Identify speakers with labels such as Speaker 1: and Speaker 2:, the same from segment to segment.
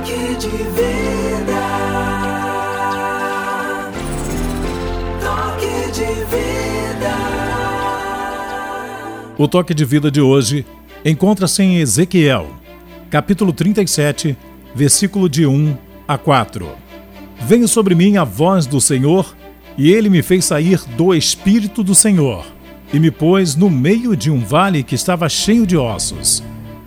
Speaker 1: Toque de vida. Toque de vida.
Speaker 2: O toque de vida de hoje encontra-se em Ezequiel, capítulo 37, versículo de 1 a 4. Veio sobre mim a voz do Senhor, e ele me fez sair do Espírito do Senhor, e me pôs no meio de um vale que estava cheio de ossos,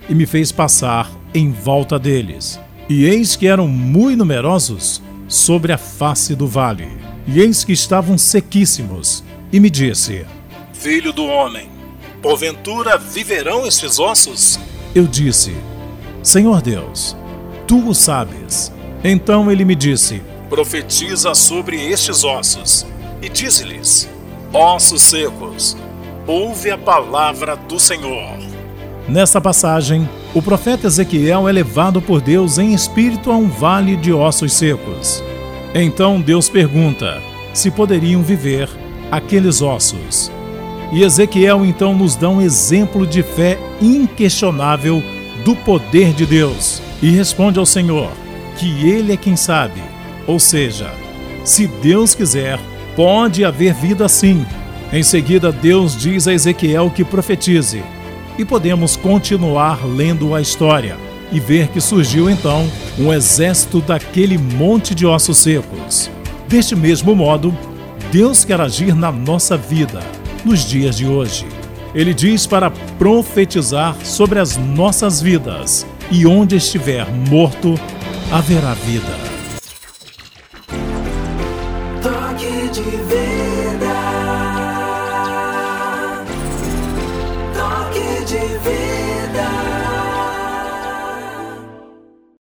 Speaker 2: e me fez passar em volta deles. E eis que eram muito numerosos sobre a face do vale, e eis que estavam sequíssimos, e me disse: Filho do homem, porventura viverão estes ossos? Eu disse: Senhor Deus, tu o sabes. Então ele me disse: Profetiza sobre estes ossos, e dize-lhes: Ossos secos, ouve a palavra do Senhor. Nessa passagem, o profeta Ezequiel é levado por Deus em espírito a um vale de ossos secos. Então Deus pergunta se poderiam viver aqueles ossos. E Ezequiel então nos dá um exemplo de fé inquestionável do poder de Deus e responde ao Senhor que Ele é quem sabe. Ou seja, se Deus quiser, pode haver vida sim. Em seguida, Deus diz a Ezequiel que profetize e podemos continuar lendo a história e ver que surgiu então um exército daquele monte de ossos secos. Deste mesmo modo, Deus quer agir na nossa vida nos dias de hoje. Ele diz para profetizar sobre as nossas vidas, e onde estiver morto, haverá vida.
Speaker 1: Toque de. living.